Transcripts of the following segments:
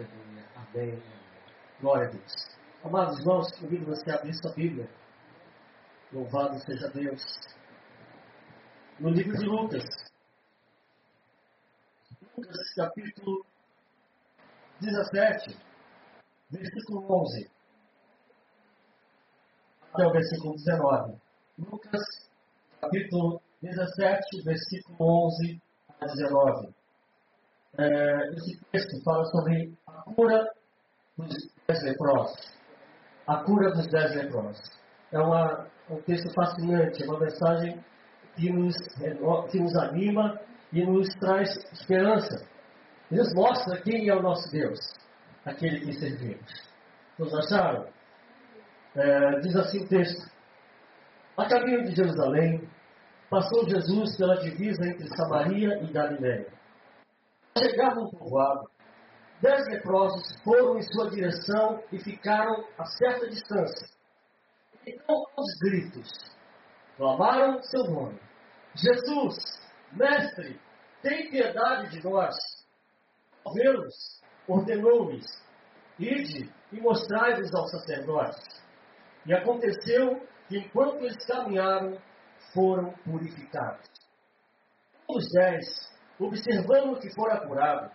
Aleluia. Amém. Glória a Deus. Amados irmãos, convido você a abrir sua Bíblia. Louvado seja Deus. No livro de Lucas. Lucas, capítulo 17, versículo 11. Até o versículo 19. Lucas, capítulo 17, versículo 11 a 19. É, esse texto fala sobre a cura dos dez leprosos. A cura dos dez leprosos. É uma, um texto fascinante, é uma mensagem que nos, que nos anima e nos traz esperança. E nos mostra quem é o nosso Deus, aquele que servimos. Todos acharam? É, diz assim o texto: A caminho de Jerusalém, passou Jesus pela divisa entre Samaria e Galiléia chegavam ao povoado, dez leprosos foram em sua direção e ficaram a certa distância. Então, aos gritos, clamaram seu nome: Jesus, Mestre, tem piedade de nós. Ao vê-los, ordenou-lhes: Ide e mostrai-vos aos sacerdotes. E aconteceu que, enquanto eles caminharam, foram purificados. Os dez observando que fora curado,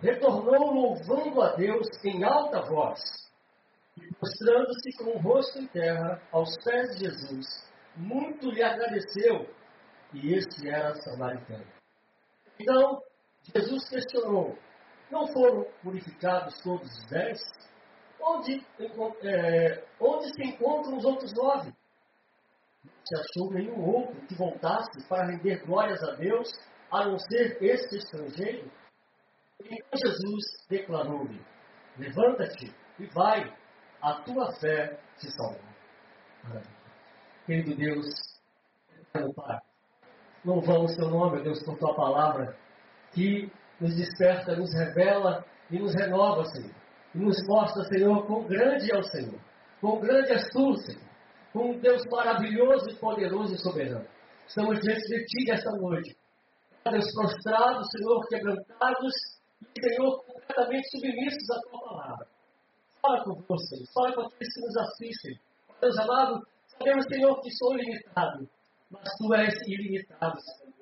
retornou louvando a Deus em alta voz e mostrando-se com o rosto em terra aos pés de Jesus, muito lhe agradeceu, e este era samaritano. Então, Jesus questionou: Não foram purificados todos os dez? Onde, é, onde se encontram os outros nove? Não se achou nenhum outro que voltasse para render glórias a Deus a não ser este estrangeiro? Então Jesus declarou-lhe: Levanta-te e vai, a tua fé te salvou. Querido Deus, Pai, louvamos teu nome, Deus, por tua palavra, que nos desperta, nos revela e nos renova, Senhor. E nos mostra, Senhor, quão grande é o Senhor, quão grande és tu, Senhor, com um Deus maravilhoso e poderoso e soberano. Estamos diante de Ti esta noite Deus, prostrados, Senhor, quebrantados e, Senhor, completamente submissos à Tua palavra. Fala conosco, Senhor. Fala com aqueles que nos assistem. Deus amado, sabemos, Senhor, que sou limitado, mas Tu és ilimitado, Senhor.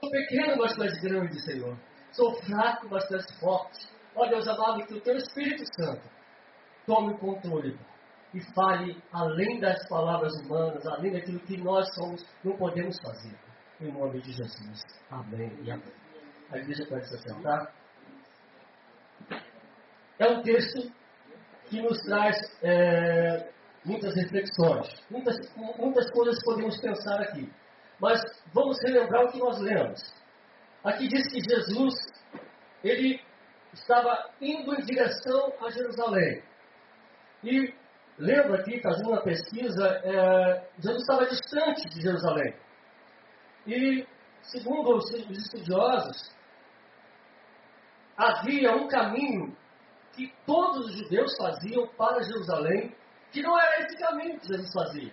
Sou pequeno, mas Tu és grande, Senhor. Sou fraco, mas Tu és forte. Ó Deus amado, que o Teu Espírito Santo tome o controle e fale além das palavras humanas, além daquilo que nós somos, não podemos fazer. Em nome de Jesus. Amém e amém. A igreja pode se sentar. É um texto que nos traz é, muitas reflexões, muitas, muitas coisas podemos pensar aqui. Mas vamos relembrar o que nós lemos. Aqui diz que Jesus, ele estava indo em direção a Jerusalém. E lembra aqui, fazendo uma pesquisa, é, Jesus estava distante de Jerusalém. E, segundo os estudiosos, havia um caminho que todos os judeus faziam para Jerusalém, que não era esse caminho que Jesus fazia.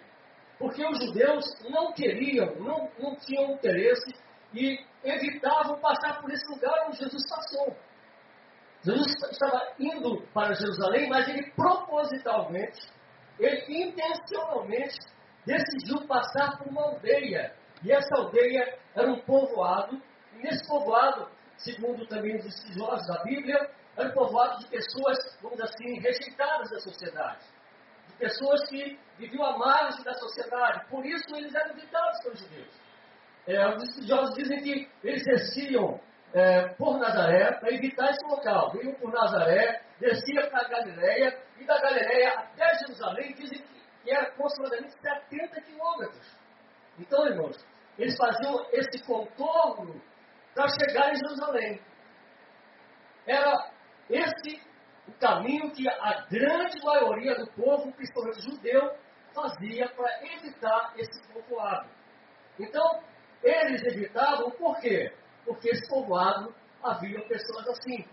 Porque os judeus não queriam, não, não tinham interesse e evitavam passar por esse lugar onde Jesus passou. Jesus estava indo para Jerusalém, mas ele propositalmente, ele intencionalmente decidiu passar por uma aldeia e essa aldeia era um povoado, e nesse povoado, segundo também os estudiosos da Bíblia, era um povoado de pessoas, vamos dizer assim, rejeitadas da sociedade. De pessoas que viviam à margem da sociedade. Por isso eles eram evitados pelos judeus. É, os estudiosos dizem que eles desciam é, por Nazaré para evitar esse local. Vinham por Nazaré, desciam para a Galileia, e da Galileia até Jerusalém, dizem que era aproximadamente 70 quilômetros. Então, irmãos, eles faziam esse contorno para chegar em Jerusalém. Era esse o caminho que a grande maioria do povo, principalmente judeu, fazia para evitar esse povoado. Então, eles evitavam por quê? Porque esse povoado havia pessoas assim,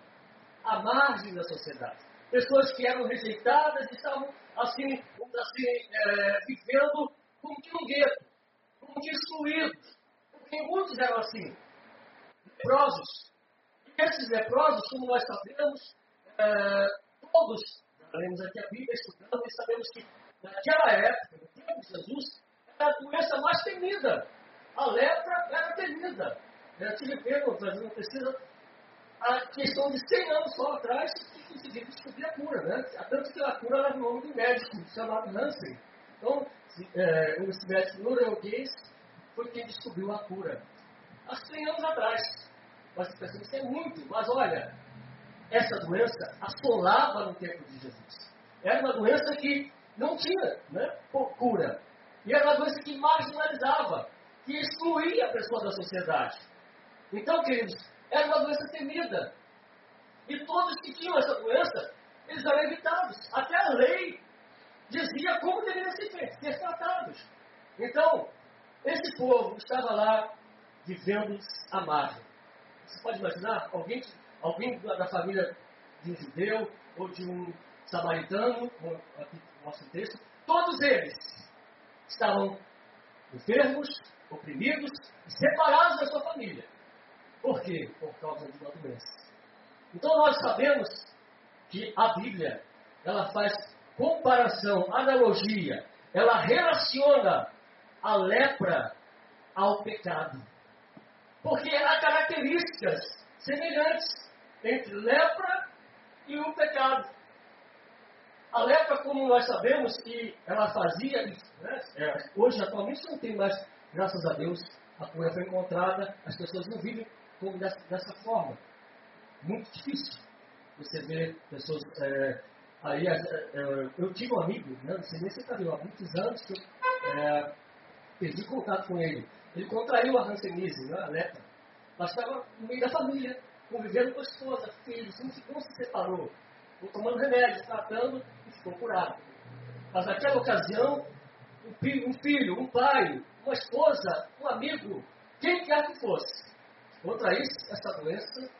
à margem da sociedade. Pessoas que eram rejeitadas e estavam assim, assim é, vivendo como que um gueto excluídos. Porque muitos eram assim, leprosos. E esses leprosos, como nós sabemos, é, todos lemos aqui a Bíblia, estudamos e sabemos que naquela época, no tempo de Jesus, era a doença mais temida. A lepra era temida. Eu tive pego, uma pesquisa, a questão de 100 anos só atrás, que conseguiram descobrir a cura. Né? Tanto que a cura era o nome do médico, chamado Hansen. Então, é, esse médico norueguês foi quem descobriu a cura. Há 100 anos atrás. Mas pensa, isso é muito. Mas olha, essa doença assolava no tempo de Jesus. Era uma doença que não tinha né, cura. E era uma doença que marginalizava, que excluía a pessoa da sociedade. Então, queridos, era uma doença temida. E todos que tinham essa doença, eles eram evitados. Até a lei dizia como deveriam ser, tratados. Então, esse povo estava lá vivendo à margem. Você pode imaginar alguém, alguém da família de um judeu ou de um samaritano, aqui no nosso texto, todos eles estavam enfermos, oprimidos e separados da sua família. Por quê? Por causa de uma doença. Então nós sabemos que a Bíblia ela faz comparação, analogia, ela relaciona a lepra ao pecado. Porque há características semelhantes entre lepra e o pecado. A lepra, como nós sabemos que ela fazia, né, é, hoje atualmente não tem mais, graças a Deus, a cura foi encontrada, as pessoas não vivem como dessa, dessa forma. Muito difícil você ver pessoas. É, aí, é, é, eu tive um amigo, né, não sei nem se está viu, há muitos anos que eu é, perdi contato com ele. Ele contraiu a Hanseníase, né, a lepra, mas estava no meio da família, convivendo com a esposa, filhos, não se separou. Tomando remédio, tratando e ficou curado. Mas naquela ocasião, um filho, um, pai, uma esposa, um amigo, quem quer que fosse, contra isso, essa doença,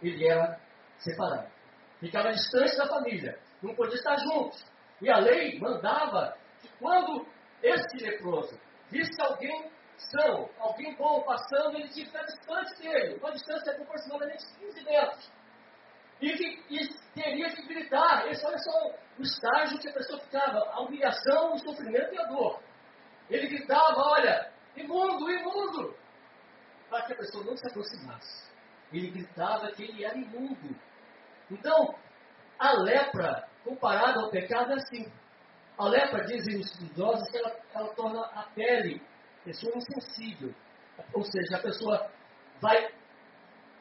ele era separado. Ficava distante da família, não podia estar junto. E a lei mandava que quando esse leproso visse alguém são, alguém bom passando, ele tinha que ficar distante dele, uma distância de aproximadamente 15 metros. E, que, e teria que gritar. Esse, olha só o estágio que a pessoa ficava, a humilhação, o sofrimento e a dor. Ele gritava, olha, imundo, imundo, para que a pessoa não se aproximasse. Ele gritava que ele era imundo. Então, a lepra, comparada ao pecado, é assim. A lepra, dizem os estudiosos, que ela, ela torna a pele pessoa insensível. Ou seja, a pessoa vai,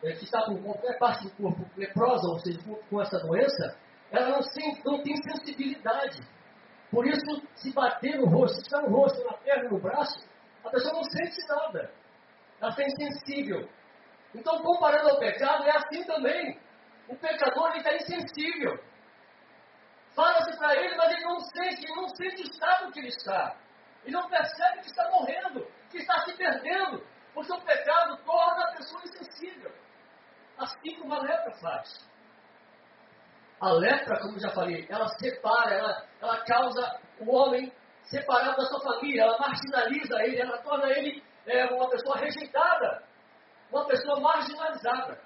é, que está com qualquer parte do corpo leprosa, ou seja, com, com essa doença, ela não, não tem sensibilidade. Por isso, se bater no rosto, se estiver no rosto, na perna, no braço, a pessoa não sente nada. Ela está insensível. Então, comparando ao pecado, é assim também. O pecador está insensível. Fala-se para ele, mas ele não sente, ele não sente o estado que ele está. E não percebe que está morrendo, que está se perdendo, porque o pecado torna a pessoa insensível. Assim como a lepra faz. A lepra, como já falei, ela separa, ela, ela causa o homem separado da sua família, ela marginaliza ele, ela torna ele é, uma pessoa rejeitada, uma pessoa marginalizada.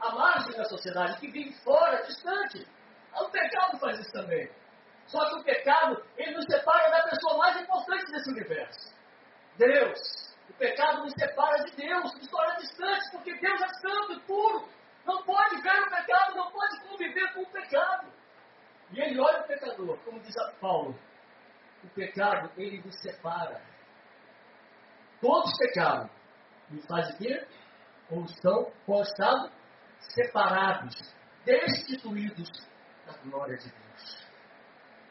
A margem da sociedade que vive fora, distante. O pecado faz isso também. Só que o pecado, ele nos separa da pessoa mais importante desse universo. Deus. O pecado nos separa de Deus, nos torna distantes, porque Deus é santo e puro. Não pode ver o pecado, não pode conviver com o pecado. E ele olha o pecador, como diz Paulo. O pecado, ele nos separa. Todos pecaram. E faz o quê? Ou estão, qual estado? Separados, destituídos da glória de Deus.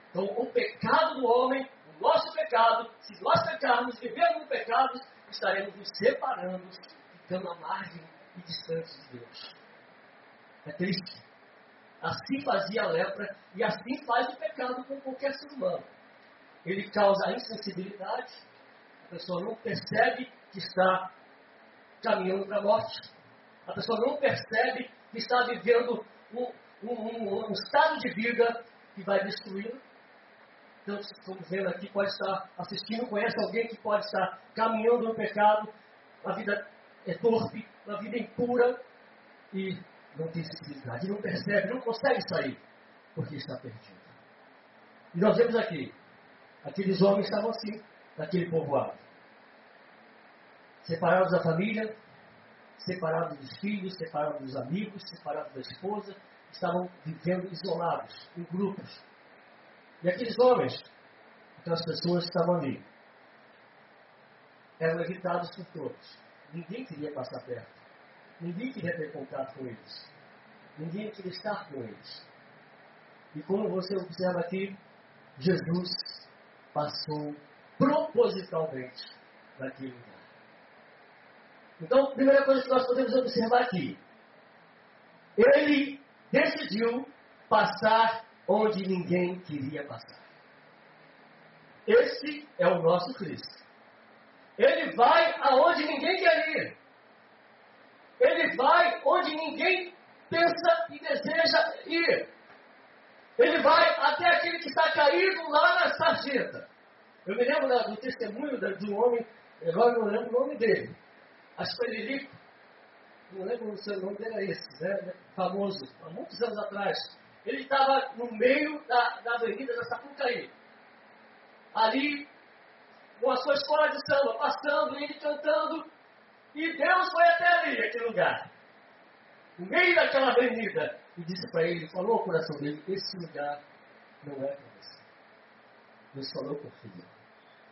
Então, o pecado do homem, o nosso pecado, se nós pecarmos, vivemos no pecado, estaremos nos separando, ficando à margem e distante de Deus. É triste. Assim fazia a lepra e assim faz o pecado com qualquer ser humano. Ele causa insensibilidade, a pessoa não percebe que está caminhando para a morte, a pessoa não percebe que está vivendo um, um, um, um estado de vida que vai destruí-lo que estamos vendo aqui pode estar assistindo, conhece alguém que pode estar caminhando no pecado, a vida é torpe, a vida é impura, e não tem sensibilidade, não percebe, não consegue sair, porque está perdido. E nós vemos aqui, aqueles homens estavam assim, naquele povoado. Separados da família, separados dos filhos, separados dos amigos, separados da esposa, estavam vivendo isolados, em grupos. E aqueles homens, aquelas pessoas estavam ali, eram evitados por todos. Ninguém queria passar perto. Ninguém queria ter contato com eles. Ninguém queria estar com eles. E como você observa aqui, Jesus passou propositalmente naquele lugar. Então, a primeira coisa que nós podemos observar aqui, ele decidiu passar onde ninguém queria passar. Esse é o nosso Cristo. Ele vai aonde ninguém quer ir. Ele vai onde ninguém pensa e deseja ir. Ele vai até aquele que está caído lá na sarjeta. Eu me lembro do testemunho de um homem, agora não lembro o nome dele. Acho que foi Lilico. Não lembro o nome dele era esse, né? famoso, há muitos anos atrás. Ele estava no meio da, da avenida da Sapucaí. Ali, com a sua escola de samba, passando, ele cantando. E Deus foi até ali, aquele lugar. No meio daquela avenida. E disse para ele, falou ao coração dele, esse lugar não é para você. Deus falou por filho.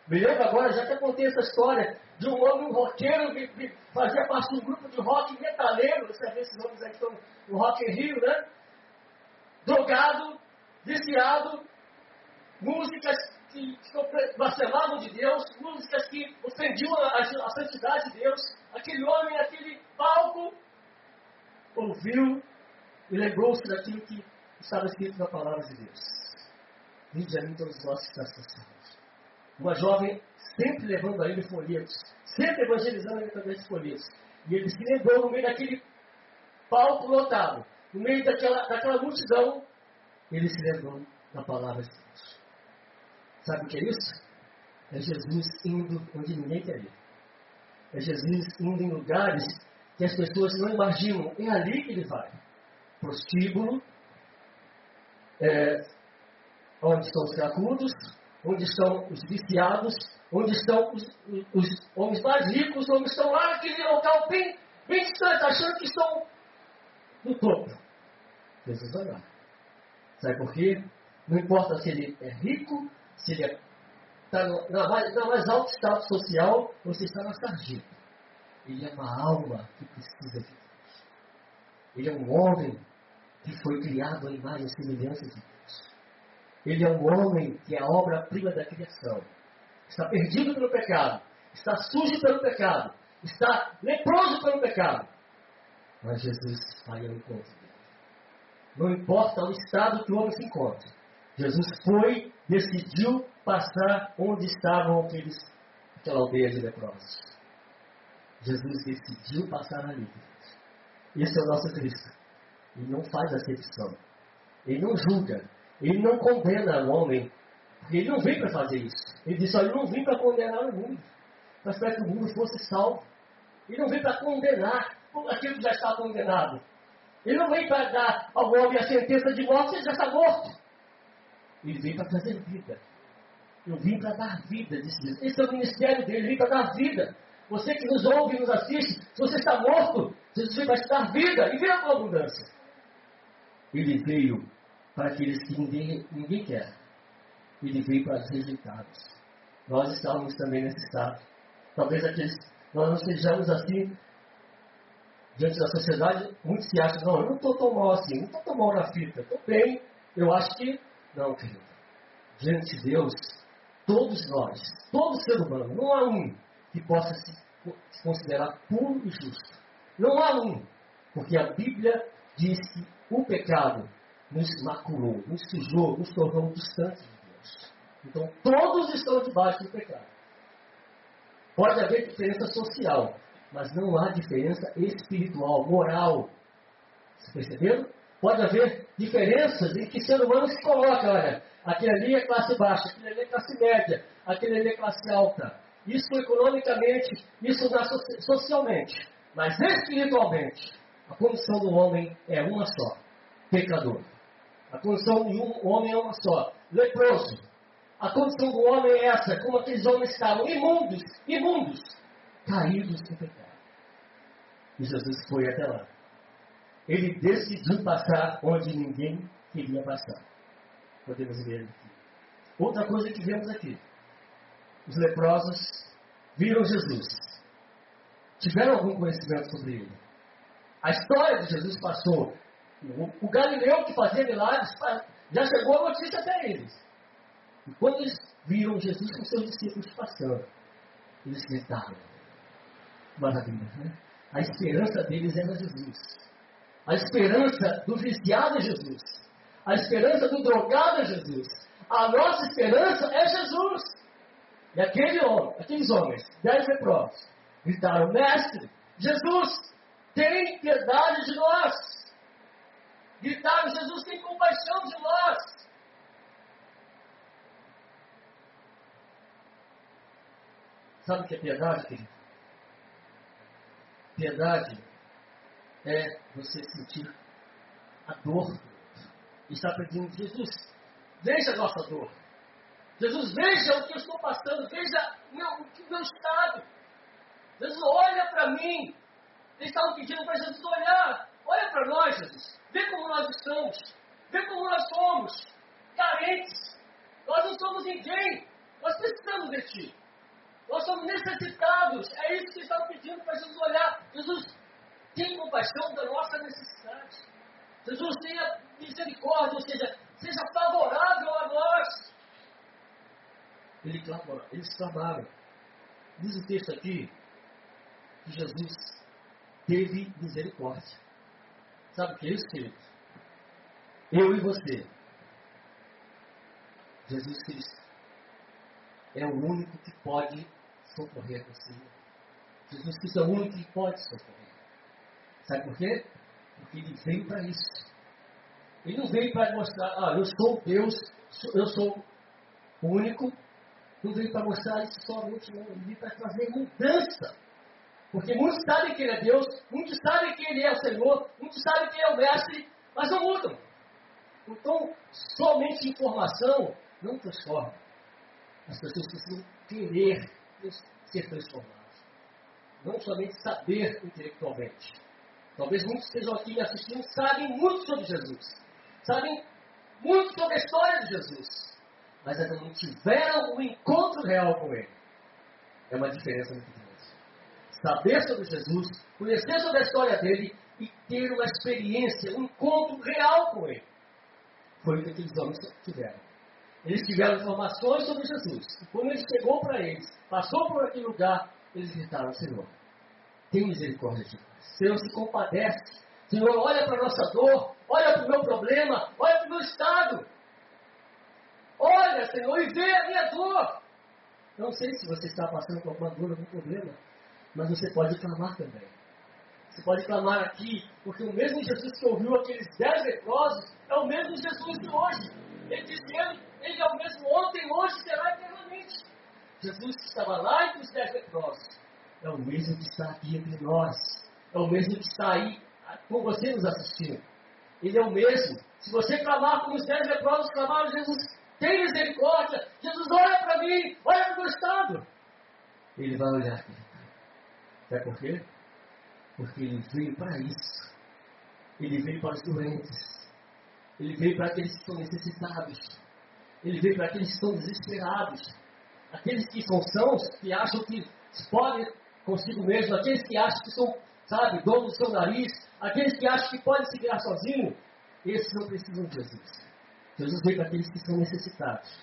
Me lembro agora, já até contei essa história, de um homem, um roqueiro, que, fazia parte de um grupo de rock metaleiro, você vê esses nomes aí que estão no Rock in Rio, né? Drogado, viciado, músicas que, que blasfemavam de Deus, músicas que ofendiam a, a santidade de Deus. Aquele homem, aquele palco, ouviu e lembrou-se daquilo que estava escrito na palavra de Deus. Vinde a mim todos nós que estás. Uma jovem sempre levando a ele folhetos, sempre evangelizando ele através de folhetos. E ele se lembrou no meio daquele palco lotado, no meio daquela, daquela multidão, ele se lembrou da palavra de Deus. Sabe o que é isso? É Jesus indo onde ninguém quer ir. É Jesus indo em lugares que as pessoas não imaginam. É ali que ele vai. Prostíbulo, é, onde estão os cracudos, onde estão os viciados, onde estão os, os, homens mais ricos, onde estão lá naquele local bem, bem distante, achando que estão no topo. Jesus vai. Sabe por quê? Não importa se ele é rico, se ele está é, na, mais, na mais alto status social ou se está na sarjeta. Ele é uma alma que precisa de Deus. Ele é um homem que foi criado à imagem e semelhança de Deus. Ele é um homem que é a obra-prima da criação. Está perdido pelo pecado. Está sujo pelo pecado. Está leproso pelo pecado. Mas Jesus vai ao encontro dele. Não importa o estado que o homem se encontre. Jesus foi, decidiu passar onde estavam aqueles, aquela aldeia de leprosos. Jesus decidiu passar ali. Esse é o nosso Cristo. Ele não faz acepção. Ele não julga. Ele não condena o homem. Porque ele não vem para fazer isso. Ele disse: Olha, eu não vim para condenar o mundo. Mas para que o mundo fosse salvo. Ele não vem para condenar aquilo que já está condenado. Ele não vem para dar ao homem a sentença de morte, ele já está morto. Ele vem para trazer vida. Eu vim para dar vida, disse Jesus. Esse é o ministério dele, ele vem para dar vida. Você que nos ouve e nos assiste, se você está morto, Jesus para te dar vida e venha com abundância. Ele veio para aqueles que ninguém, ninguém quer. Ele veio para os rejeitados. Nós estávamos também nesse estado. Talvez aqueles, nós não sejamos assim diante da sociedade. Muitos se acham, não, eu não estou tão mal assim, não estou tão mal na fita, estou bem. Eu acho que, não, querido. Diante de Deus, todos nós, todo ser humano, não há um que possa se considerar puro e justo. Não há um, porque a Bíblia diz que o pecado nos maculou, nos sujou, nos tornou distantes de Deus. Então todos estão debaixo do pecado. Pode haver diferença social, mas não há diferença espiritual, moral. Você percebeu? Pode haver diferenças em que ser humano se coloca, olha, aquele ali é classe baixa, aquele ali é classe média, aquele ali é classe alta. Isso economicamente, isso socialmente. Mas espiritualmente, A condição do homem é uma só: pecador. A condição de um homem é uma só: leproso. A condição do homem é essa, como aqueles homens estavam imundos, imundos, caídos no pecado. E Jesus foi até lá. Ele decidiu passar onde ninguém queria passar. Podemos ver aqui. Outra coisa que vemos aqui. Os leprosos viram Jesus. Tiveram algum conhecimento sobre ele. A história de Jesus passou. O, Galileu que fazia milagres já chegou a notícia até eles. E quando eles viram Jesus com seus discípulos passando, eles gritaram. Maravilha, né? A esperança deles era Jesus. A esperança do viciado é Jesus. A esperança do drogado é Jesus. A nossa esperança é Jesus. E aquele homem, aqueles homens, dez leprosos, gritaram: Mestre, Jesus, tem piedade de nós. Gritaram: Jesus, tem compaixão de nós. Sabe o que é piedade, querido? Piedade é você sentir a dor e estar pedindo, Jesus, veja a nossa dor. Jesus, veja o que eu estou passando, veja meu, o meu estado. Jesus, olha para mim. Eles estavam pedindo para Jesus olhar. Olha para nós, Jesus. Vê como nós estamos. Vê como nós somos. Carentes. Nós não somos ninguém. Nós precisamos de Ti. Nós somos necessitados. É isso que estão pedindo para Jesus olhar. Jesus, tem compaixão da nossa necessidade. Jesus, tenha misericórdia, ou seja, seja favorável a nós. Ele clamou, eles clamaram. Diz o texto aqui que Jesus teve misericórdia. Sabe o que é isso, querido? Eu e você. Jesus Cristo é o único que pode socorrer você. Jesus Cristo é o único que pode socorrer. Sabe por quê? Porque ele veio para isso. Ele não veio para mostrar, ah, eu sou Deus, eu sou o único. Não veio para mostrar isso somente, não. Ele veio para trazer mudança. Porque muitos sabem que Ele é Deus, muitos sabem que Ele é o Senhor, muitos sabem que Ele é o Mestre, mas não mudam. Então, somente informação não transforma. As pessoas precisam querer ser transformadas. Não somente saber intelectualmente. Talvez muitos estejam aqui me assistindo sabem muito sobre Jesus. Sabem muito sobre a história de Jesus. Mas ainda não tiveram um encontro real com Ele. É uma diferença muito. Saber sobre Jesus, conhecer sobre a história dele e ter uma experiência, um encontro real com Ele. Foi o que aqueles homens tiveram. Eles tiveram informações sobre Jesus. E quando ele chegou para eles, passou por aquele lugar, eles gritaram: Senhor, tem misericórdia de nós. Senhor, se compadece. Senhor, olha para a nossa dor, olha para o meu problema, olha para o meu estado. Olha, Senhor, e vê a minha dor. Não sei se você está passando por alguma dor, algum problema, mas você pode clamar também. Você pode clamar aqui, porque o mesmo Jesus que ouviu aqueles dez leprosos é o mesmo Jesus de hoje. Ele disse, ele, ele é o mesmo ontem, hoje será eternamente. Jesus que estava lá entre os dez leprosos é o mesmo que está aqui entre nós. É o mesmo que está aí com você nos assistindo. Ele é o mesmo. Se você clamar como os dez leprosos clamaram, Jesus, tem misericórdia. Jesus, olha para mim, olha para o meu estado. Ele vai olhar. Sabe por quê? Porque ele veio para isso. Ele veio para os doentes. Ele veio para aqueles que estão necessitados. Ele veio para aqueles que estão desesperados. Aqueles que são sãos, que acham que podem consigo mesmo. Aqueles que acham que são, sabe, donos do seu nariz. Aqueles que acham que podem se virar sozinho. Esses não precisam de Jesus. Jesus veio para aqueles que são necessitados.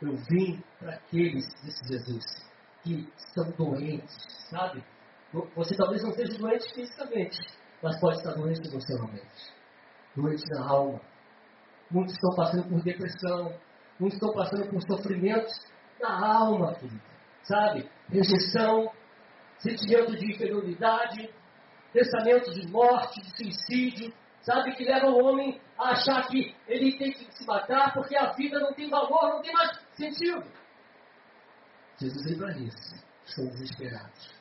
Eu vim para aqueles, disse Jesus, que são doentes, sabe? Você talvez não esteja doente fisicamente, mas pode estar doente emocionalmente doente na alma. Muitos estão passando por depressão, muitos estão passando por sofrimentos na alma, querido. Sabe? Rejeição, sentimento de inferioridade, pensamento de morte, de suicídio, sabe? Que leva o homem a achar que ele tem que se matar porque a vida não tem valor, não tem mais sentido. Jesus livra isso. Estão desesperados.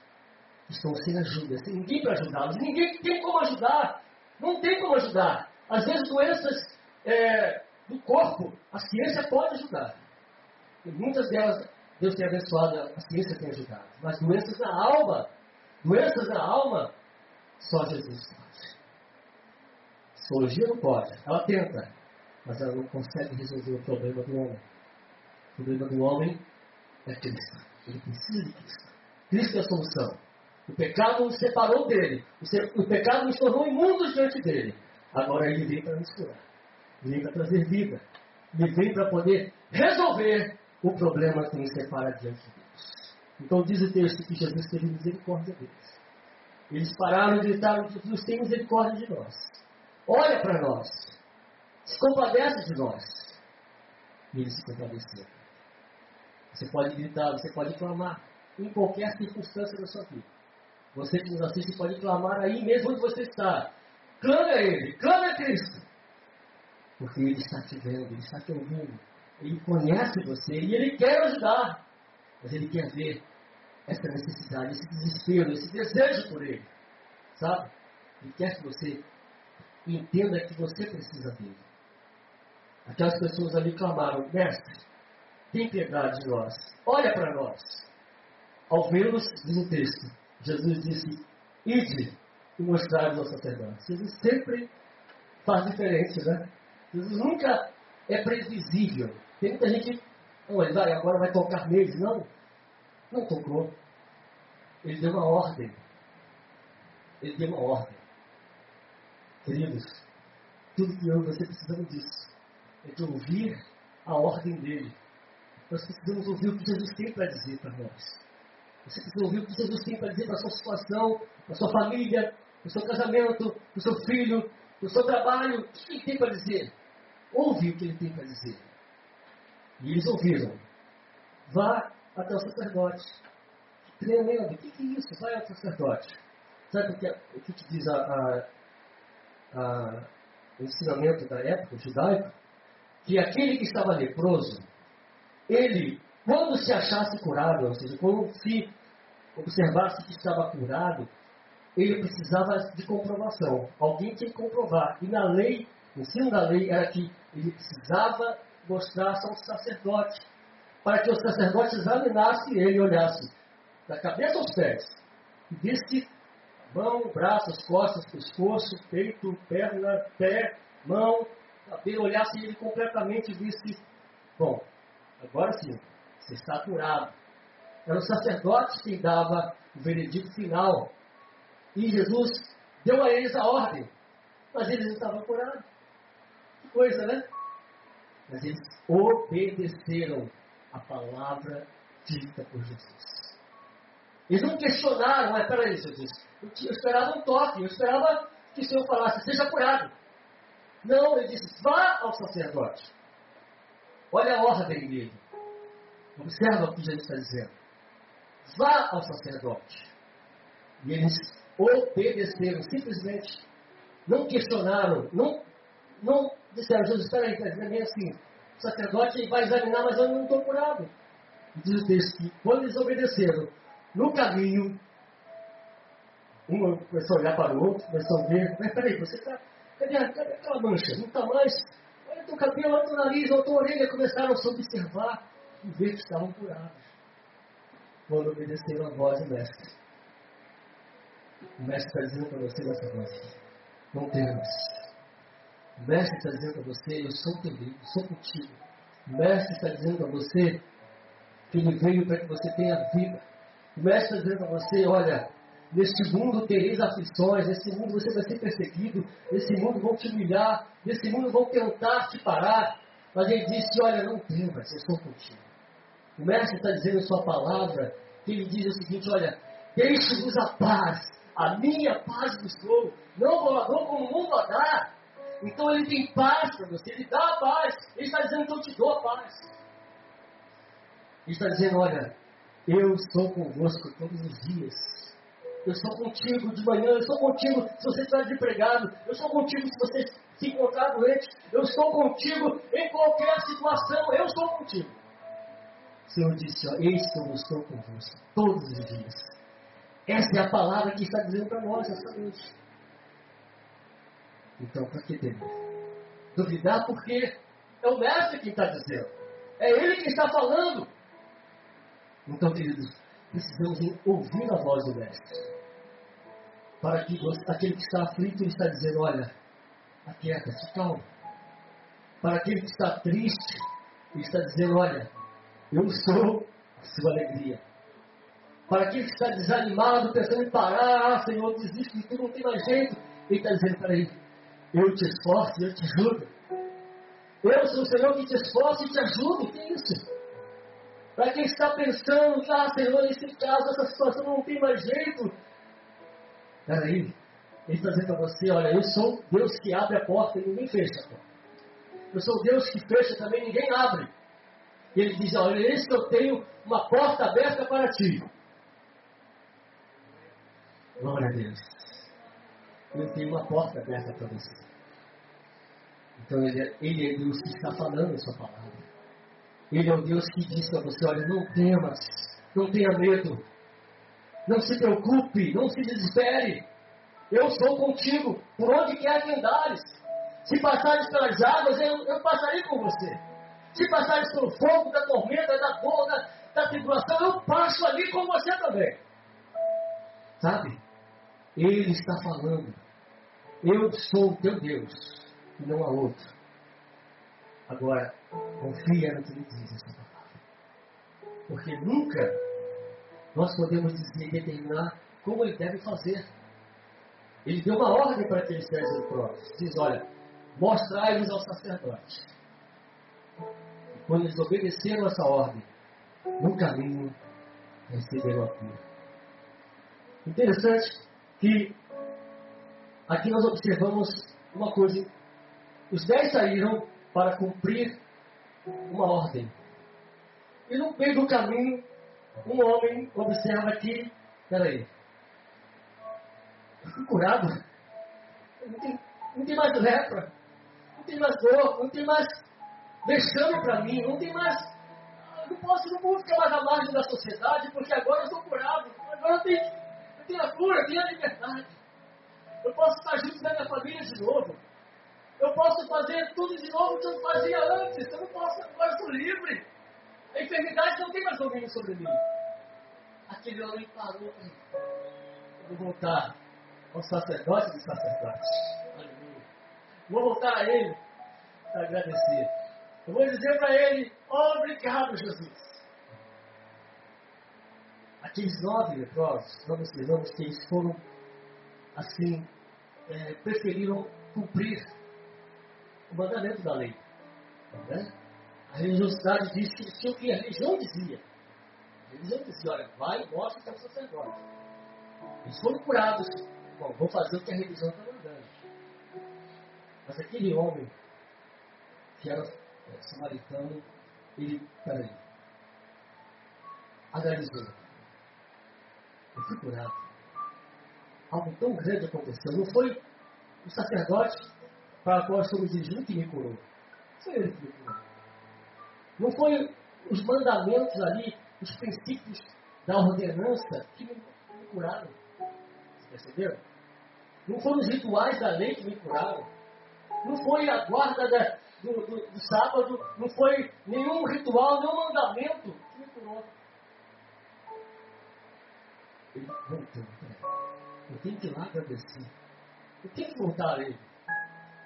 estão sem ajuda, sem ninguém para ajudá-los. Ninguém tem como ajudar. Não tem como ajudar. Às vezes, doenças é, do corpo, a ciência pode ajudar. E muitas delas, Deus tem abençoado, a ciência tem ajudado. Mas doenças na alma, doenças na alma, só Jesus pode. Psicologia não pode. Ela tenta, mas ela não consegue resolver o problema do homem. O problema do homem é Cristo. Ele precisa de Cristo. Cristo é a solução. O pecado nos separou dele. O, pecado nos tornou imundos diante dele. Agora ele vem para nos curar. Ele vem para trazer vida. Ele vem para poder resolver o problema que nos separa diante de Deus. Então diz o texto que Jesus teve misericórdia deles. Eles pararam e gritaram: Jesus tem misericórdia de nós. Olha para nós. Se compadece de nós. E eles se compadeceram. Você pode gritar, você pode clamar em qualquer circunstância da sua vida. Você que nos assiste pode clamar aí mesmo onde você está. Clame a Ele, clame a Cristo. Porque Ele está te vendo, Ele está te ouvindo. Ele conhece você e Ele quer ajudar. Mas Ele quer ver essa necessidade, esse desespero, esse desejo por Ele. Sabe? Ele quer que você entenda que você precisa dele. Aquelas pessoas ali clamaram, mestre, tem piedade de nós, olha para nós. Ao vê-los, diz o texto, Jesus disse, ide e mostrai-vos ao sacerdote. Jesus sempre faz diferente, né? Jesus nunca é previsível. Tem muita gente, oh, ele vai, agora vai tocar neles. Não, não tocou. Ele deu uma ordem. Ele deu uma ordem. Queridos, tudo que eu e você precisamos disso é de ouvir a ordem dele. Nós precisamos ouvir o que Jesus tem para dizer para nós. Você precisa ouvir o que Jesus tem para dizer para a sua situação, para a sua família, para o seu casamento, para o seu filho, para o seu trabalho. O que ele tem para dizer? Ouve o que ele tem para dizer. E eles ouviram. Vá até o sacerdote. Tremendo. O que, é isso? Vai ao sacerdote. Sabe o que, o que diz a, a, a, o ensinamento da época judaica? Que aquele que estava leproso, ele, quando se achasse curado, ou seja, quando se observasse que estava curado, ele precisava de comprovação. Alguém tinha que comprovar. E na lei, o ensino da lei era que ele precisava mostrar-se ao sacerdote, para que o sacerdote examinasse ele e olhasse da cabeça aos pés, e visse mão, braços, costas, pescoço, peito, perna, pé, mão, cabelo, olhasse ele completamente e visse, bom, agora sim, você está curado. Era o sacerdote quem dava o veredito final. E Jesus deu a eles a ordem, mas eles estavam curados. Que coisa, né? Mas eles obedeceram a palavra dita por Jesus. Eles não questionaram, mas peraí, Jesus, eu, eu esperava um toque, eu esperava que o Senhor falasse, seja curado. Não, ele disse, vá ao sacerdote. Olha a ordem dele. Observa o que Jesus está dizendo. Vá ao sacerdote. E eles obedeceram, simplesmente. Não questionaram, não, não disseram, Jesus, espera aí, está dizendo assim, o sacerdote vai examinar, mas eu não estou curado. Diz o texto que quando eles obedeceram, no caminho, um começou a olhar para o outro, começou a ver, mas peraí, você está. Cadê, cadê aquela mancha? Não está mais. Teu cabelo, teu nariz, tua orelha. Começaram a se observar e ver que estavam curados. Quando obedeceram a voz do mestre. O mestre está dizendo para você nessa noite: não temas. O mestre está dizendo para você: eu sou teu eu sou contigo. O mestre está dizendo para você que ele veio para que você tenha vida. O mestre está dizendo para você: olha, neste mundo tereis aflições, nesse mundo você vai ser perseguido, nesse mundo vão te humilhar, nesse mundo vão tentar te parar. Mas ele disse: olha, não temas, eu estou contigo. O mestre está dizendo em sua palavra que ele diz o seguinte: olha, deixe-vos a paz, a minha paz vos dou, não vou dou como o mundo a dar. Então ele tem paz para você, ele dá a paz. Ele está dizendo que eu te dou a paz. Ele está dizendo: olha, eu estou convosco todos os dias. Eu estou contigo de manhã, eu estou contigo se você estiver desempregado, eu estou contigo se você se encontrar doente, eu estou contigo em qualquer situação, eu estou contigo. O Senhor disse, ó, eis que eu estou convosco todos os dias. Essa é a palavra que está dizendo para nós essa noite. Então, para que temer? Duvidar porque é o mestre que está dizendo. É ele que está falando. Então, queridos, precisamos ouvir a voz do mestre. Para que aquele que está aflito está dizendo, olha, aquieta-se, calma. Para aquele que está triste, ele está dizendo, olha, eu sou a sua alegria. Para aquele que está desanimado, pensando em parar, ah, Senhor, desiste de tudo, não tem mais jeito. Ele está dizendo ele, eu te esforço, eu te ajudo. Eu sou o Senhor que te esforço e te ajudo. Que é isso? Para quem está pensando, ah, Senhor, nesse caso, essa situação não tem mais jeito. Peraí, ele está dizendo para você, olha, eu sou Deus que abre a porta e ninguém fecha a porta. Eu sou Deus que fecha também, ninguém abre. E ele diz, olha, eis que eu tenho uma porta aberta para ti. Glória a Deus. Eu tenho uma porta aberta para você. Então ele é, ele é Deus que está falando a sua palavra. Ele é o Deus que diz para você, olha, não temas, não tenha medo, não se preocupe, não se desespere. Eu sou contigo, por onde quer que andares. Se passares pelas águas, eu, eu passarei com você. Se passares pelo fogo, da tormenta, da dor, da, da tribulação, eu passo ali com você também. Sabe? Ele está falando. Eu sou o teu Deus, e não há outro. Agora, confia no que ele diz essa palavra. Porque nunca nós podemos dizer e determinar como ele deve fazer. Ele deu uma ordem para aqueles dez leprosos. Diz, olha, mostrai-vos ao sacerdote. E quando eles obedeceram essa ordem, no caminho receberam a cura. Interessante que aqui nós observamos uma coisa. Os dez saíram para cumprir uma ordem. E no meio do caminho, um homem observa que, peraí, eu fui curado. Não tem, não tem mais lepra, não tem mais dor, não tem mais vexame para mim, não tem mais. Não posso, não vou ficar mais à margem da sociedade, porque agora eu estou curado. Agora eu tenho, eu tenho a cura, eu tenho a liberdade. Eu posso estar junto da minha família de novo. Eu posso fazer tudo de novo que eu fazia antes. Eu não posso, agora sou livre. A enfermidade não tem mais domínio sobre mim. Aquele homem parou. Eu vou voltar ao sacerdote dos sacerdotes. Aleluia. Vou voltar a ele para agradecer. Eu vou dizer para ele: Obrigado, Jesus. Aqueles nove leprosos, nós observamos que eles foram, assim, é, preferiram cumprir o mandamento da lei. Né? A religiosidade diz que eles tinham que a religião dizia. A religião dizia, olha, vai e mostra é o sacerdote. Eles foram curados. Bom, vou fazer o que a religião está mandando. Mas aquele homem, que era é, samaritano, ele, peraí, analisou. Eu fui curado. Algo tão grande aconteceu. Não foi o sacerdote para o qual jejum que me curou. Foi ele que me curou. Não foi os mandamentos ali, os princípios da ordenança que me, curaram. Perceberam? Não foram os rituais da lei que me curaram. Não foi a guarda da, do, do, do, sábado. Não foi nenhum ritual, nenhum mandamento que me curou. Ele voltou. Eu tenho que ir lá agradecer. Eu tenho que voltar a ele.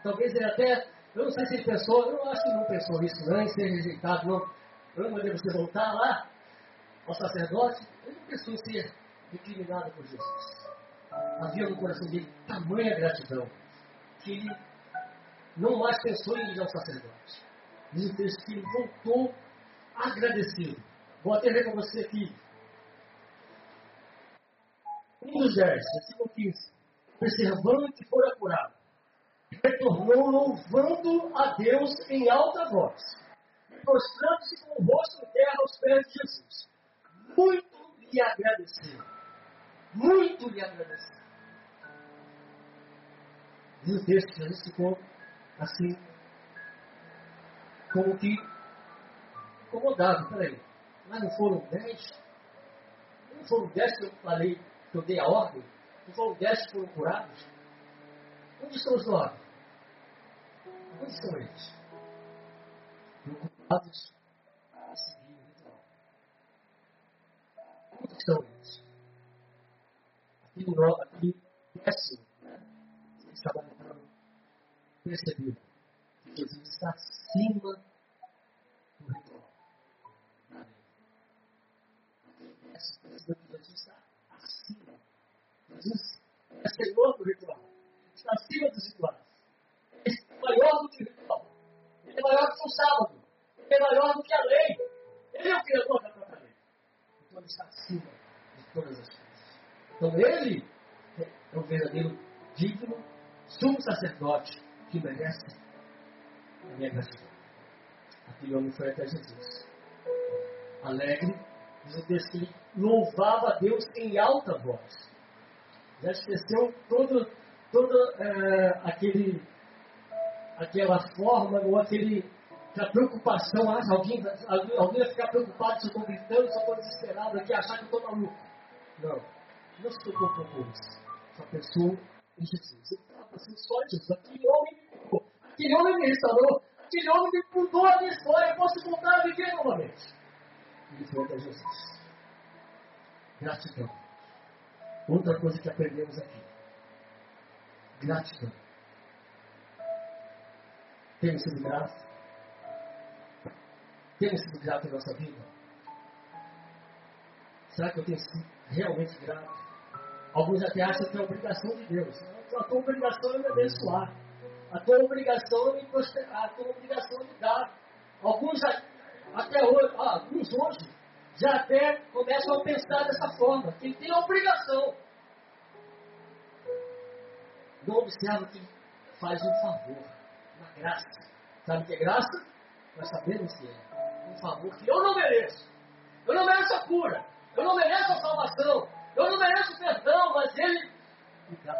Talvez ele até eu não sei se ele pensou, eu acho que não pensou isso, não, em ser rejeitado, não. Eu mandei você voltar lá ao sacerdote. Ele não pensou em ser recriminado por Jesus. Havia no coração dele tamanha gratidão que ele não mais pensou em ir ao sacerdote. Diz o texto que ele voltou agradecido. Vou até ler para você aqui. Um dos dez, versículo 15. Observando que fora curado louvando a Deus em alta voz, prostrando-se com o rosto em terra aos pés de Jesus. Muito lhe agradeceu. Muito lhe agradeceu. Diz o texto que Jesus ficou assim, como que incomodado. Peraí, mas não foram dez? Não foram dez que eu falei que eu dei a ordem, que foram dez que foram curados. Onde estão os nove? Onde estão eles? Preocupados a seguir o ritual. Onde estão eles? Aquele, no, aquele péssimo né? que estava tentando perceber que Jesus está acima do ritual. Essa percebeu que Jesus está acima. Jesus é Senhor do ritual. Está acima dos rituais. Maior do que o ritual. Ele é maior do que o sábado. Ele é maior do que a lei. Ele é o criador da própria lei. Então ele está acima de todas as coisas. Então ele é o verdadeiro digno sumo sacerdote que merece a minha gratidão. Aquele homem foi até Jesus. Alegre, diz o texto que ele louvava a Deus em alta voz. Já esqueceu todo, todo é, aquele, aquela forma ou aquele, aquela preocupação. Ah, alguém, alguém vai ficar preocupado se eu estou gritando, se eu estou desesperado aqui, achar que eu estou maluco. Não, não se preocupou com isso. Só pensou em Jesus. Ele estava passando só Jesus. Aquele homem. Aquele homem me restaurou. Aquele homem me mudou a minha história. Eu posso voltar a viver novamente. Ele foi até Jesus. Gratidão. Outra coisa que aprendemos aqui. Gratidão. Temos sido grato? Temos sido grato em nossa vida? Será que eu tenho sido realmente grato? Alguns até acham que é obrigação de Deus. A tua obrigação é me abençoar. A tua obrigação é me prosperar. A tua obrigação é me dar. Alguns até hoje, ah, alguns hoje já até começam a pensar dessa forma. Quem tem a obrigação. Não observa que faz um favor, uma graça. Sabe o que é graça? Nós sabemos que é um favor que eu não mereço. Eu não mereço a cura. Eu não mereço a salvação. Eu não mereço perdão, mas Ele me dá.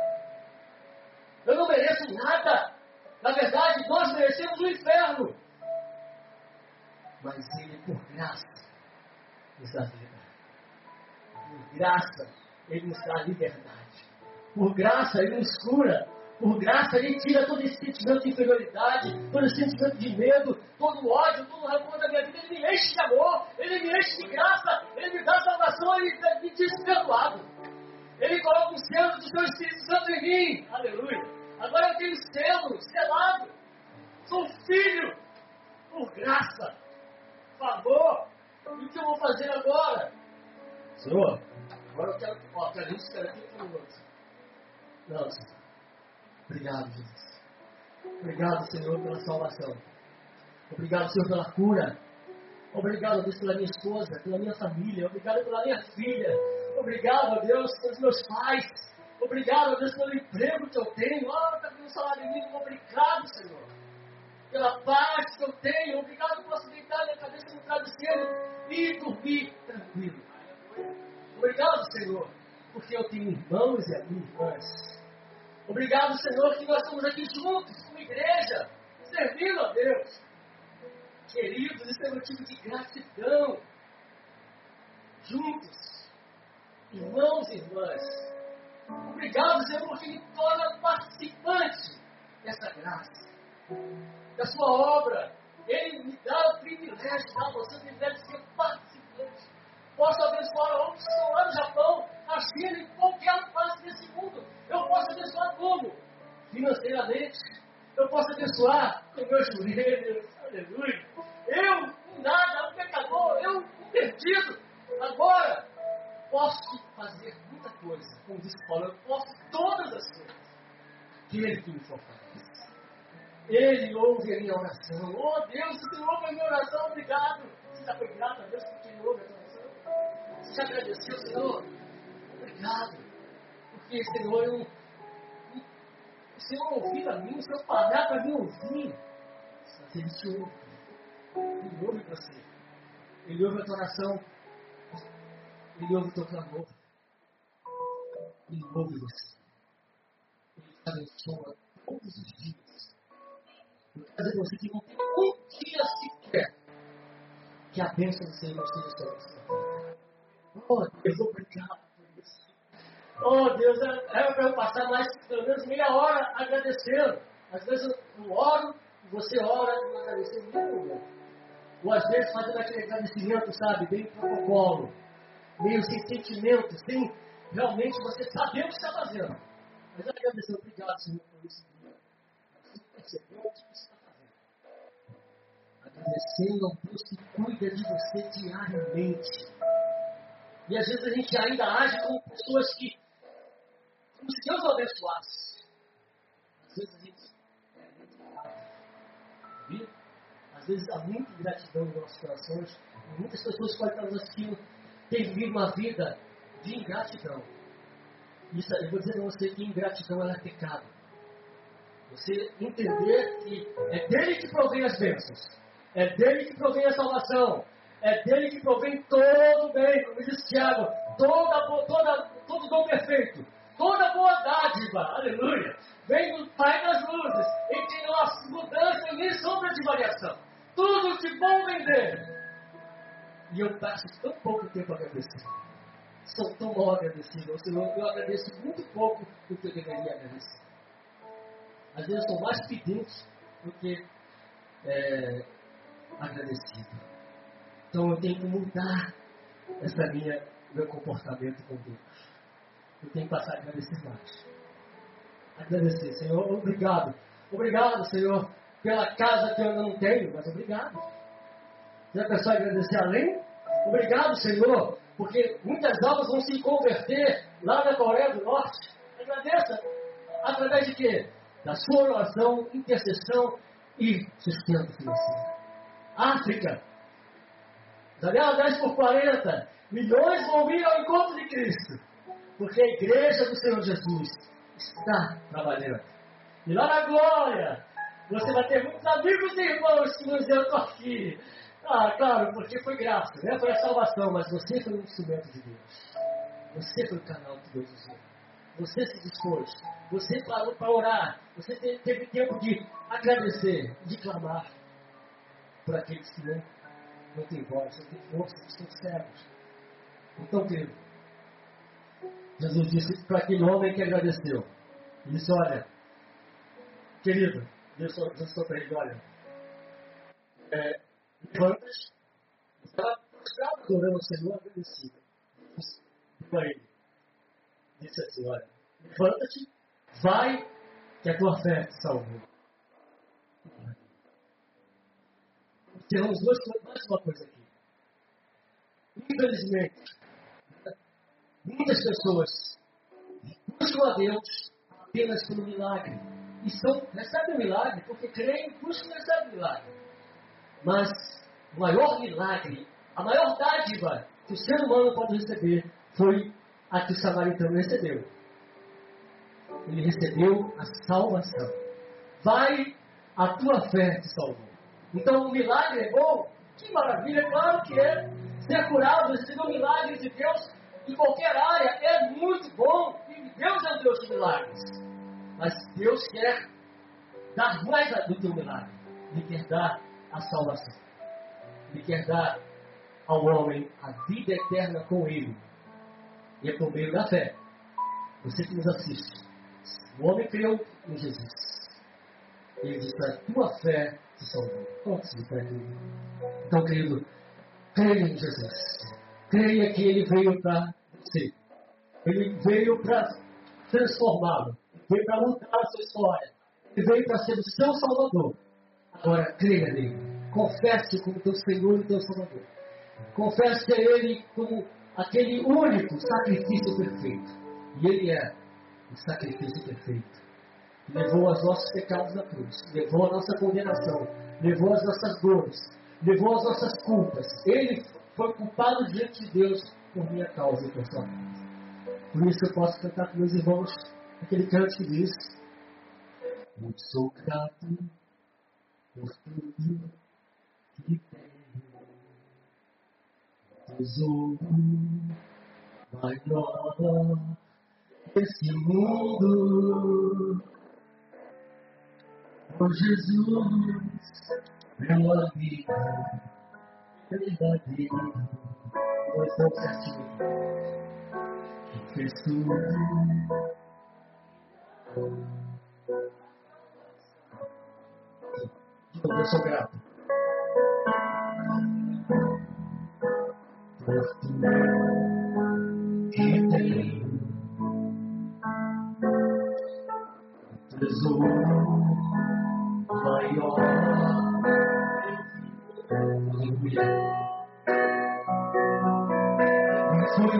Eu não mereço nada. Na verdade, nós merecemos o inferno. Mas Ele, por graça, nos dá vida. Por graça, Ele nos dá liberdade. Por graça, Ele nos cura. Por graça, Ele tira todo esse sentimento de inferioridade, todo esse sentimento de medo, todo o ódio, todo o rancor da minha vida. Ele me enche de amor, Ele me enche de graça, Ele me dá salvação, Ele me diz perdoado. Ele coloca o selo do seu Espírito Santo em mim. Aleluia. Agora eu tenho selo, selado. Sou filho, por graça, favor. O que eu vou fazer agora? Senhor, agora eu quero, ó, quero isso, quero aquilo, quero outro. Não, Senhor. Obrigado, Jesus. Obrigado, Senhor, pela salvação. Obrigado, Senhor, pela cura. Obrigado, Deus, pela minha esposa, pela minha família. Obrigado pela minha filha. Obrigado, Deus, pelos meus pais. Obrigado, Deus, pelo emprego que eu tenho. Ah, está tendo um salário mínimo. Obrigado, Senhor. Pela paz que eu tenho. Obrigado por posso deitar minha cabeça no travesseiro e dormir tranquilo. Obrigado, Senhor, porque eu tenho irmãos e irmãs Obrigado, Senhor, que nós estamos aqui juntos, como igreja, servindo a Deus. Queridos, isso é motivo de gratidão. Juntos, irmãos e irmãs. Obrigado, Senhor, porque me torna participante dessa graça, da sua obra. Ele me dá o privilégio, dá você o privilégio de ser participante. Posso abençoar outros que estão lá no Japão, na China, em qualquer parte desse mundo. Eu posso abençoar como? Financeiramente. Eu posso abençoar com meus joelhos. Aleluia. Eu, nada, um pecador, eu, um perdido. Agora, posso fazer muita coisa. Como disse Paulo, eu posso todas as coisas. Aquele que me fortalece. Ele ouve a minha oração. Oh Deus, o Senhor ouve a minha oração, obrigado. Você já foi grato a Deus porque Ele ouve a tua oração? Você já agradeceu, Senhor? Obrigado. Porque, Senhor, eu, o Senhor ouvir a mim, o Senhor pagar para me ouvir. Mas Ele te ouve. Ele ouve você. Ele ouve a tua oração. Ele ouve o teu clamor. Ele ouve você. Ele te abençoa todos os dias. Eu quero dizer você que não tem um dia sequer que a bênção do Senhor seja sobre você. Oh, obrigado por isso. Oh Deus, é para eu passar mais pelo menos meia hora agradecendo. Às vezes eu oro, você ora, não agradecer nenhum Ou às vezes fazendo aquele agradecimento, sabe, bem protocolo, meio sem sentimento, sem realmente você saber o que está fazendo. Mas agradecer, obrigado, Senhor, por dia. Você percebeu o que está fazendo. Agradecendo ao Deus que cuida de você diariamente. E às vezes a gente ainda age como pessoas que, se Deus abençoasse. Às vezes a gente é muito grave. Às vezes há muita ingratidão nos nossos corações. Muitas pessoas podem estar nos assistindo têm vivido uma vida de ingratidão. Isso, eu vou dizer para você que ingratidão é pecado. Você entender que é dele que provém as bênçãos, é dele que provém a salvação, é dele que provém todo o bem, como diz Tiago, toda, toda, todo dom perfeito, toda boa dádiva, aleluia, vem do Pai das luzes, em que mudança nem sombra de variação. Tudo de bom vem dele. E eu passo tão pouco tempo agradecendo sou tão mal agradecido ao Senhor, eu agradeço muito pouco do que eu deveria agradecer. Às vezes eu sou mais pedinte do que é, agradecido. Então eu tenho que mudar essa minha, meu comportamento com Deus. Eu tenho que passar a agradecer mais. Agradecer, Senhor, obrigado. Obrigado, Senhor, pela casa que eu não tenho, mas obrigado. Já pensou em agradecer além? Obrigado, Senhor, porque muitas almas vão se converter lá na Coreia do Norte. Agradeça. Através de quê? Da sua oração, intercessão e sustento financeiro. África. Daniel 10 por 40. Milhões vão vir ao encontro de Cristo. Porque a igreja do Senhor Jesus está trabalhando. E lá na glória, você vai ter muitos amigos e irmãos que nos eu estou aqui. Ah, claro, porque foi graça, né? Foi a salvação, mas você foi um instrumento de Deus. Você foi o canal que Deus usou. Você se dispôs. Você parou para orar. Você teve tempo de agradecer, de clamar por aqueles que não, não têm voz, não têm força, que estão cegos. Então, querido, Jesus disse para aquele homem que agradeceu. Ele disse, olha, querido, Deus falou para ele, olha, é, levantas, estava prostrado adorando ao Senhor agradecido. Disse para ele, disse assim, olha, levanta-te, vai, que a tua fé te salvou. Temos duas, mais uma coisa aqui. Infelizmente, pessoas buscam a Deus apenas pelo milagre. E são, recebem o milagre porque creem, buscam e recebem o milagre. Mas o maior milagre, a maior dádiva que o ser humano pode receber foi a que o samaritano recebeu. Ele recebeu a salvação. Vai, a tua fé te salvou. Então o milagre é bom? Que maravilha, claro que é. Ser curado, receber um milagre de Deus em qualquer área é muito bom. E Deus é o Deus de milagres. Mas Deus quer dar mais do um milagre. Ele quer dar a salvação. Ele quer dar ao homem a vida eterna com Ele. E é por meio da fé. Você que nos assiste. O homem creu em Jesus. Ele disse: A tua fé te salvou. Então, querido, creia em Jesus. Creia que Ele veio para você. Ele veio para transformá-lo. Veio para mudar a sua história. Ele veio para ser o seu Salvador. Agora, creia nele. Confesse como teu Senhor e teu Salvador. Confesse a Ele como aquele único sacrifício perfeito. E Ele é o sacrifício perfeito. Levou os nossos pecados na cruz, levou a nossa condenação, levou as nossas dores, levou as nossas culpas. Ele foi culpado diante de Deus por minha causa e por sua causa. Por isso eu posso cantar com meus irmãos aquele canto que diz: Muito sou grato por tudo que tenho. Tesouro maior desse mundo. Por Jesus, minha vida verdadeira. Nós estamos certinho. fez tudo. Eu sou grato. Por tudo que tem. Tesouro maior. Aleluia. Me foi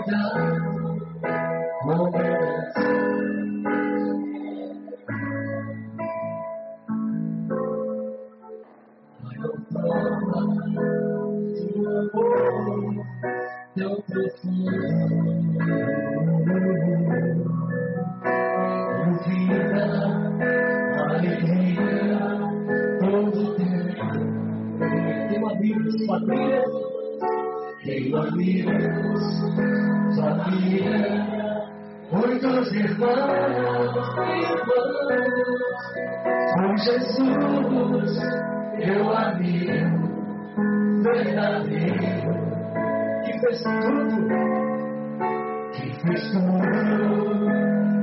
amigos, família. Tenho amigos, família. Muitos irmãos irmãs. Com Jesus, meu amigo verdadeiro. Que fez tudo, que fez tudo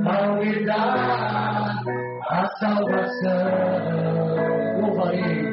ao me dar a salvação. Louvarei,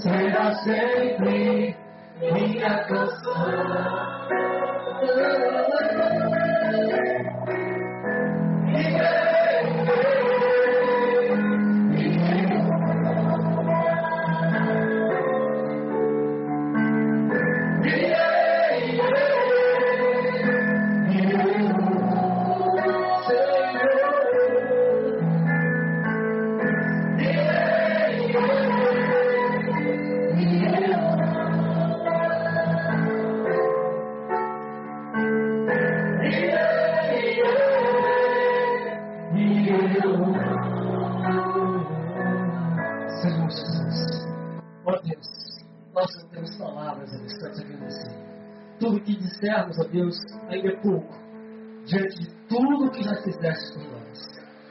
Senhor em todo tempo. Seu amor estará continuamente todos Dissermos, ó Deus, ainda é pouco, diante de tudo que já fizeste por nós,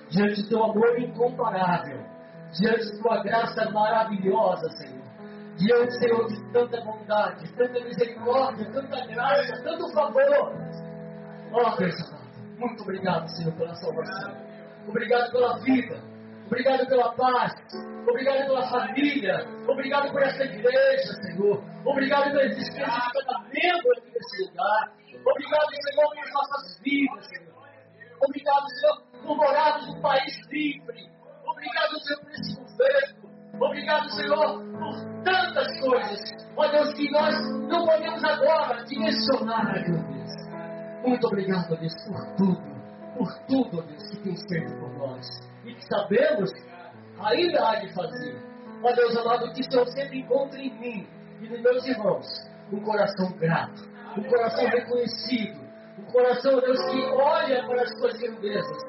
diante do teu amor incomparável, diante de tua graça maravilhosa, Senhor, diante, Senhor, de tanta bondade, tanta misericórdia, tanta graça, tanto favor. Ó Deus amado, muito obrigado, Senhor, pela salvação. Obrigado pela vida. Obrigado pela paz. Obrigado pela família. Obrigado por essa igreja, Senhor. Obrigado pela existência de cada membro aqui nesse lugar. Obrigado, Senhor, pelas nossas vidas, Senhor. Obrigado, Senhor, por morarmos num país livre. Obrigado, Senhor, por esse governo. Obrigado, Senhor, por tantas coisas. Ó Deus, que nós não podemos agora dimensionar, meu Deus. Muito obrigado, Deus, por tudo. Por tudo, Deus, que tens feito por nós. E que sabemos ainda há de fazer. Ó Deus amado, que o Senhor sempre encontre em mim e nos meus irmãos um coração grato, um coração reconhecido, um coração, Deus, que olha para as suas grandezas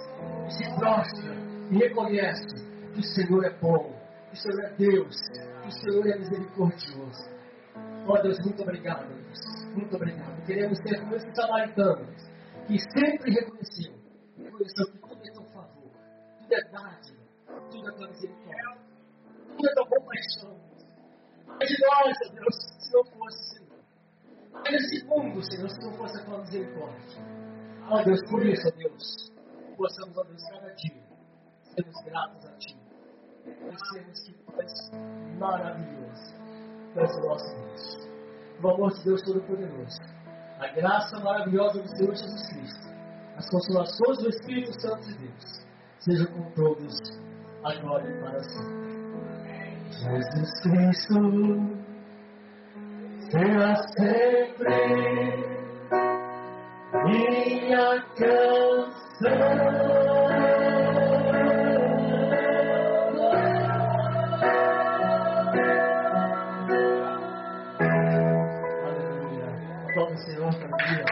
e se prostra e reconhece que o Senhor é bom, que o Senhor é Deus, que o Senhor é misericordioso. Ó Deus, muito obrigado, Deus. Muito obrigado. Queremos ser como esses samaritanos que sempre reconheceu que tudo é teu favor, tudo é dádiva, tudo é tua misericórdia, tudo é tua compaixão. Mas de nós, Deus, se não fosse, Senhor. Mas nesse mundo, Senhor, se não fosse a tua misericórdia. Ó Deus, por isso, Deus, possamos, ó Deus, cada dia sermos gratos a Ti. Conhecemos que Tu és maravilhoso. O nosso Deus. O amor de Deus Todo-Poderoso. A graça maravilhosa do Senhor Jesus Cristo as consolações do Espírito Santo de Deus sejam com todos agora e para sempre. Jesus Cristo será sempre minha canção. Aplausos, Senhor, para